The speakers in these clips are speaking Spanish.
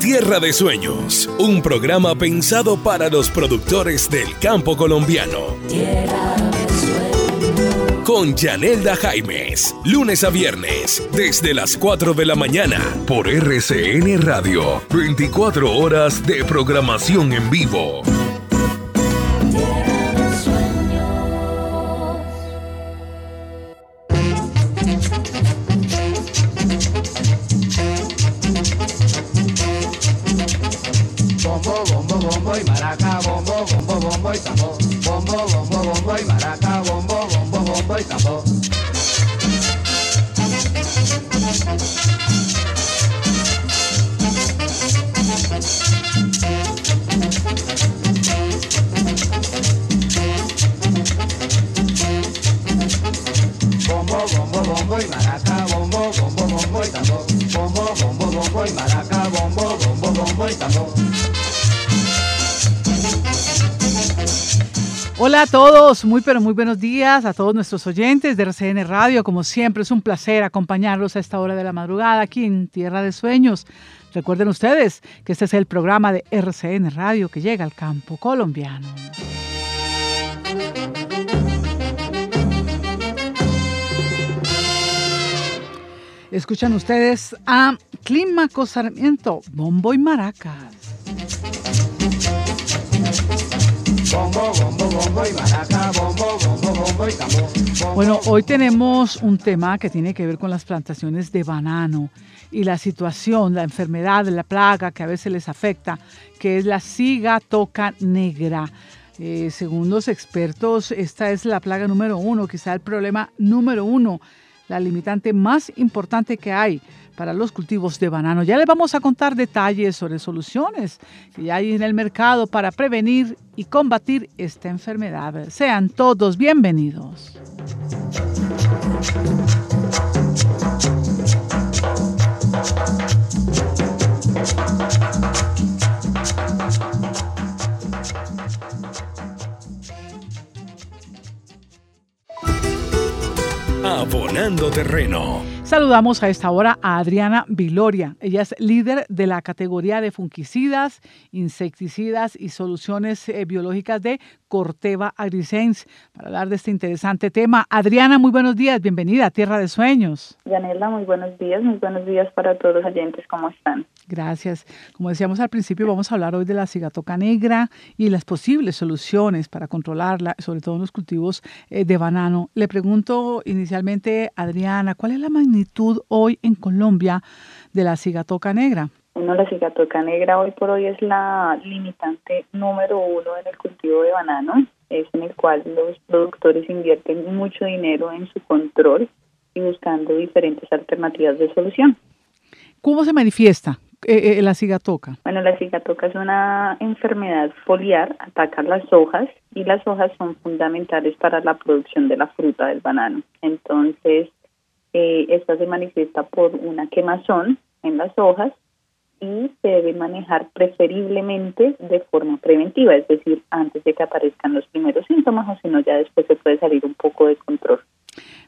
Tierra de Sueños, un programa pensado para los productores del campo colombiano. Con Yanelda Jaimes, lunes a viernes, desde las 4 de la mañana, por RCN Radio, 24 horas de programación en vivo. Hola a todos, muy pero muy buenos días a todos nuestros oyentes de RCN Radio. Como siempre, es un placer acompañarlos a esta hora de la madrugada aquí en Tierra de Sueños. Recuerden ustedes que este es el programa de RCN Radio que llega al campo colombiano. Escuchan ustedes a Clímaco Sarmiento, Bombo y Maracas. Bueno, hoy tenemos un tema que tiene que ver con las plantaciones de banano y la situación, la enfermedad, la plaga que a veces les afecta, que es la cigatoca negra. Eh, según los expertos, esta es la plaga número uno, quizá el problema número uno, la limitante más importante que hay para los cultivos de banano. Ya les vamos a contar detalles sobre soluciones que hay en el mercado para prevenir y combatir esta enfermedad. Sean todos bienvenidos. Abonando terreno. Saludamos a esta hora a Adriana Viloria. Ella es líder de la categoría de fungicidas, insecticidas y soluciones eh, biológicas de Corteva Agrisense para hablar de este interesante tema. Adriana, muy buenos días. Bienvenida a Tierra de Sueños. Yanela, muy buenos días, muy buenos días para todos los oyentes, ¿cómo están? Gracias. Como decíamos al principio, vamos a hablar hoy de la cigatoca negra y las posibles soluciones para controlarla, sobre todo en los cultivos eh, de banano. Le pregunto inicialmente, Adriana, ¿cuál es la magnitud hoy en Colombia de la cigatoca negra? Bueno, la cigatoca negra hoy por hoy es la limitante número uno en el cultivo de banano, es en el cual los productores invierten mucho dinero en su control y buscando diferentes alternativas de solución. ¿Cómo se manifiesta eh, eh, la cigatoca? Bueno, la cigatoca es una enfermedad foliar, ataca las hojas y las hojas son fundamentales para la producción de la fruta del banano. Entonces, eh, esta se manifiesta por una quemazón en las hojas y se debe manejar preferiblemente de forma preventiva, es decir, antes de que aparezcan los primeros síntomas o si no, ya después se puede salir un poco de control.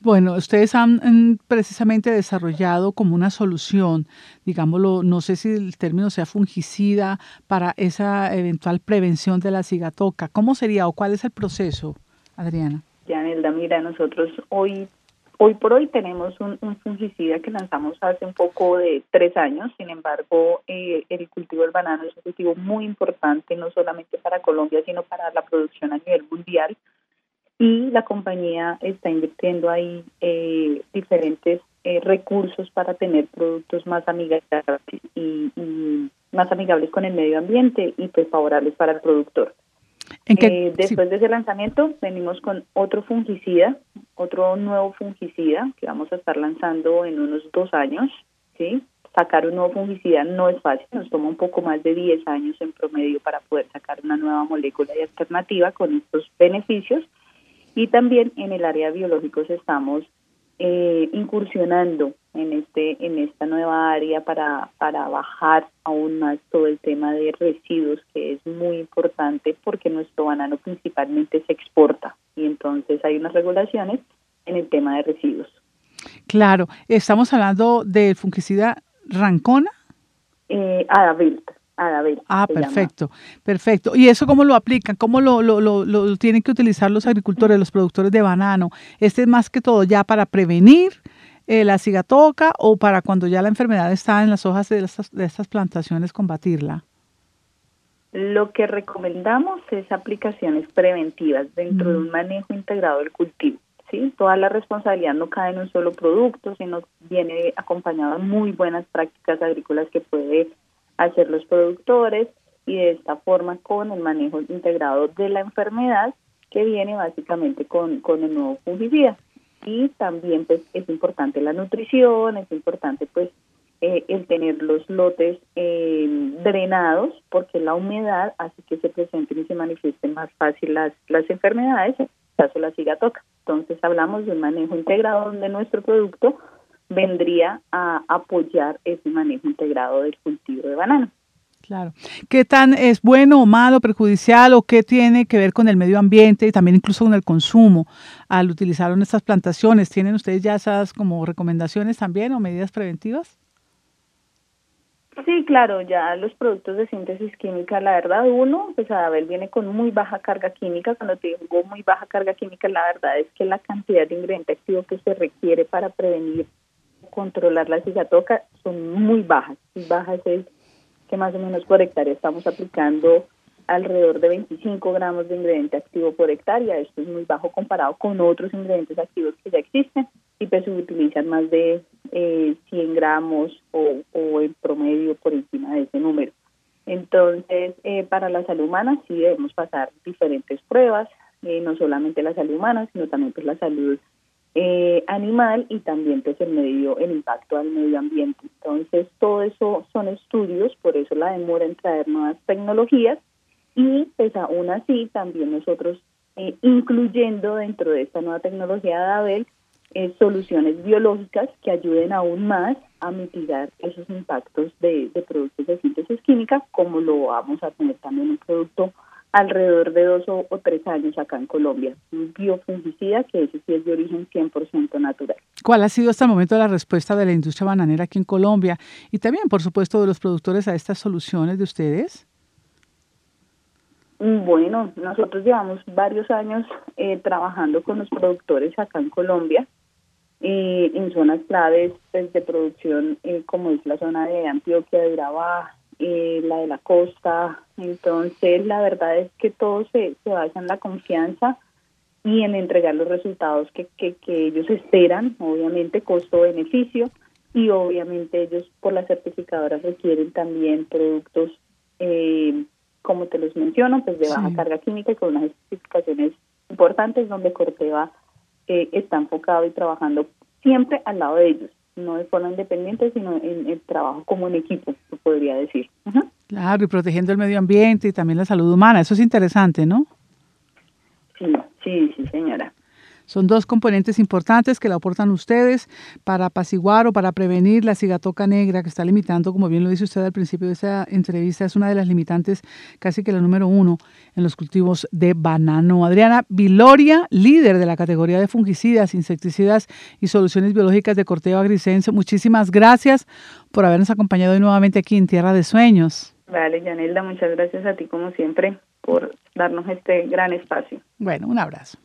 Bueno, ustedes han precisamente desarrollado como una solución, digámoslo, no sé si el término sea fungicida, para esa eventual prevención de la cigatoca. ¿Cómo sería o cuál es el proceso, Adriana? Ya, Nelda, mira, nosotros hoy Hoy por hoy tenemos un, fungicida que lanzamos hace un poco de tres años, sin embargo, eh, el cultivo del banano es un cultivo muy importante, no solamente para Colombia, sino para la producción a nivel mundial. Y la compañía está invirtiendo ahí eh, diferentes eh, recursos para tener productos más amigables y, más amigables con el medio ambiente y pues favorables para el productor. Eh, después de ese lanzamiento venimos con otro fungicida, otro nuevo fungicida que vamos a estar lanzando en unos dos años. ¿sí? Sacar un nuevo fungicida no es fácil, nos toma un poco más de 10 años en promedio para poder sacar una nueva molécula y alternativa con estos beneficios. Y también en el área de biológicos estamos eh, incursionando en este en esta nueva área para para bajar aún más todo el tema de residuos que es muy importante porque nuestro banano principalmente se exporta y entonces hay unas regulaciones en el tema de residuos. Claro, estamos hablando del fungicida Rancona. Eh, Ah, perfecto, perfecto. ¿Y eso cómo lo aplican? ¿Cómo lo, lo, lo, tienen que utilizar los agricultores, los productores de banano? ¿Este es más que todo ya para prevenir eh, la cigatoca o para cuando ya la enfermedad está en las hojas de estas, de estas plantaciones combatirla? Lo que recomendamos es aplicaciones preventivas dentro de un manejo integrado del cultivo. ¿sí? Toda la responsabilidad no cae en un solo producto, sino viene acompañado de muy buenas prácticas agrícolas que puede hacer los productores y de esta forma con el manejo integrado de la enfermedad que viene básicamente con, con el nuevo fungicida. Y también pues es importante la nutrición, es importante pues eh, el tener los lotes eh, drenados porque la humedad hace que se presenten y se manifiesten más fácil las, las enfermedades, en caso la cigatoca. Entonces hablamos de un manejo integrado donde nuestro producto vendría a apoyar ese manejo integrado del cultivo de banano. Claro. ¿Qué tan es bueno o malo, perjudicial o qué tiene que ver con el medio ambiente y también incluso con el consumo al utilizar estas plantaciones? ¿Tienen ustedes ya esas como recomendaciones también o medidas preventivas? Sí, claro, ya los productos de síntesis química, la verdad, uno, pues Adabel viene con muy baja carga química. Cuando te digo muy baja carga química, la verdad es que la cantidad de ingrediente activo que se requiere para prevenir controlar la cigatoca son muy bajas. Muy bajas es que más o menos por hectárea estamos aplicando alrededor de 25 gramos de ingrediente activo por hectárea. Esto es muy bajo comparado con otros ingredientes activos que ya existen y pues se utilizan más de eh, 100 gramos o, o en promedio por encima de ese número. Entonces, eh, para la salud humana sí debemos pasar diferentes pruebas, eh, no solamente la salud humana, sino también pues la salud eh, animal y también pues el medio, el impacto al medio ambiente. Entonces todo eso son estudios, por eso la demora en traer nuevas tecnologías y pues aún así también nosotros eh, incluyendo dentro de esta nueva tecnología de ABEL eh, soluciones biológicas que ayuden aún más a mitigar esos impactos de, de productos de síntesis química, como lo vamos a tener también un producto alrededor de dos o, tres años acá en Colombia. Un biofungicida que ese sí es de origen 100% natural. ¿Cuál ha sido hasta el momento la respuesta de la industria bananera aquí en Colombia y también, por supuesto, de los productores a estas soluciones de ustedes? Mm, bueno, nosotros llevamos varios años eh, trabajando con los productores acá en Colombia eh, en zonas claves pues, de producción eh, como es la zona de Antioquia, de Urabá, eh, la de la costa. Entonces, la verdad es que todo se, se basa en la confianza y en entregar los resultados que, que, ellos esperan, obviamente costo-beneficio, y obviamente ellos por las certificadoras requieren también productos, eh, como te los menciono, pues de baja carga química y con unas especificaciones importantes donde Corteva eh, está enfocado y trabajando siempre al lado de ellos no de forma independiente, sino en el trabajo como en equipo, se podría decir. Claro, y protegiendo el medio ambiente y también la salud humana. Eso es interesante, ¿no? Sí, sí, sí, señora. Son dos componentes importantes que le aportan ustedes para apaciguar o para prevenir la cigatoca negra que está limitando, como bien lo dice usted al principio de esta entrevista, es una de las limitantes, casi que la número uno en los cultivos de banano. Adriana Viloria, líder de la categoría de fungicidas, insecticidas y soluciones biológicas de Corteo Agricense, muchísimas gracias por habernos acompañado nuevamente aquí en Tierra de Sueños. Vale, Yanelda, muchas gracias a ti como siempre por darnos este gran espacio. Bueno, un abrazo.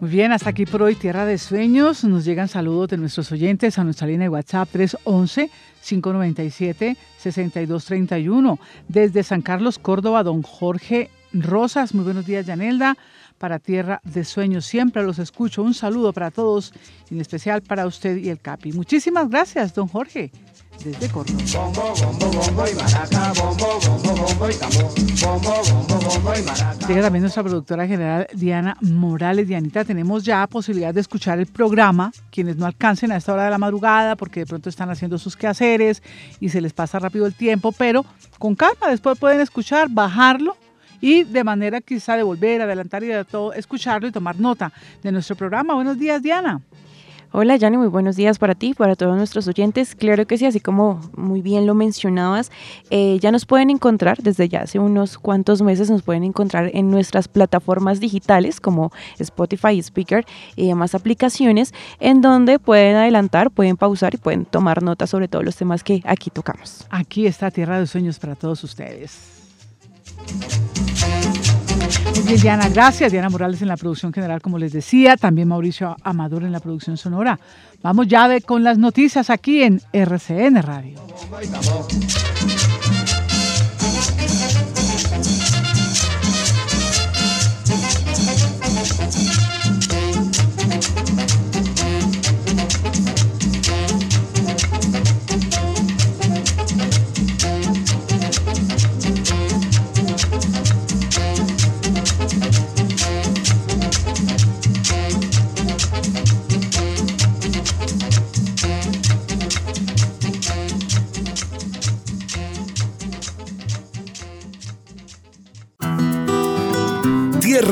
Muy bien, hasta aquí por hoy Tierra de Sueños. Nos llegan saludos de nuestros oyentes a nuestra línea de WhatsApp 311-597-6231. Desde San Carlos, Córdoba, don Jorge Rosas. Muy buenos días, Yanelda. Para Tierra de Sueños, siempre los escucho. Un saludo para todos, en especial para usted y el Capi. Muchísimas gracias, don Jorge desde Córdoba. Llega también nuestra productora general Diana Morales. Dianita, tenemos ya posibilidad de escuchar el programa. Quienes no alcancen a esta hora de la madrugada porque de pronto están haciendo sus quehaceres y se les pasa rápido el tiempo, pero con calma después pueden escuchar, bajarlo y de manera quizá de volver, adelantar y de todo, escucharlo y tomar nota de nuestro programa. Buenos días, Diana. Hola, Yanni, muy buenos días para ti, para todos nuestros oyentes. Claro que sí, así como muy bien lo mencionabas, eh, ya nos pueden encontrar desde ya hace unos cuantos meses, nos pueden encontrar en nuestras plataformas digitales como Spotify, Speaker y demás aplicaciones, en donde pueden adelantar, pueden pausar y pueden tomar nota sobre todos los temas que aquí tocamos. Aquí está Tierra de Sueños para todos ustedes. Diana, gracias. Diana Morales en la producción general, como les decía. También Mauricio Amador en la producción sonora. Vamos ya con las noticias aquí en RCN Radio.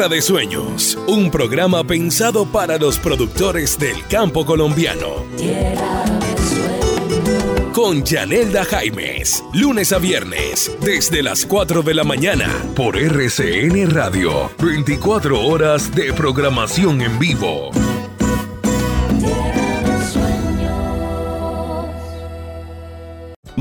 De Sueños, un programa pensado para los productores del campo colombiano. Con Yanelda Jaimes, lunes a viernes, desde las 4 de la mañana, por RCN Radio, 24 horas de programación en vivo.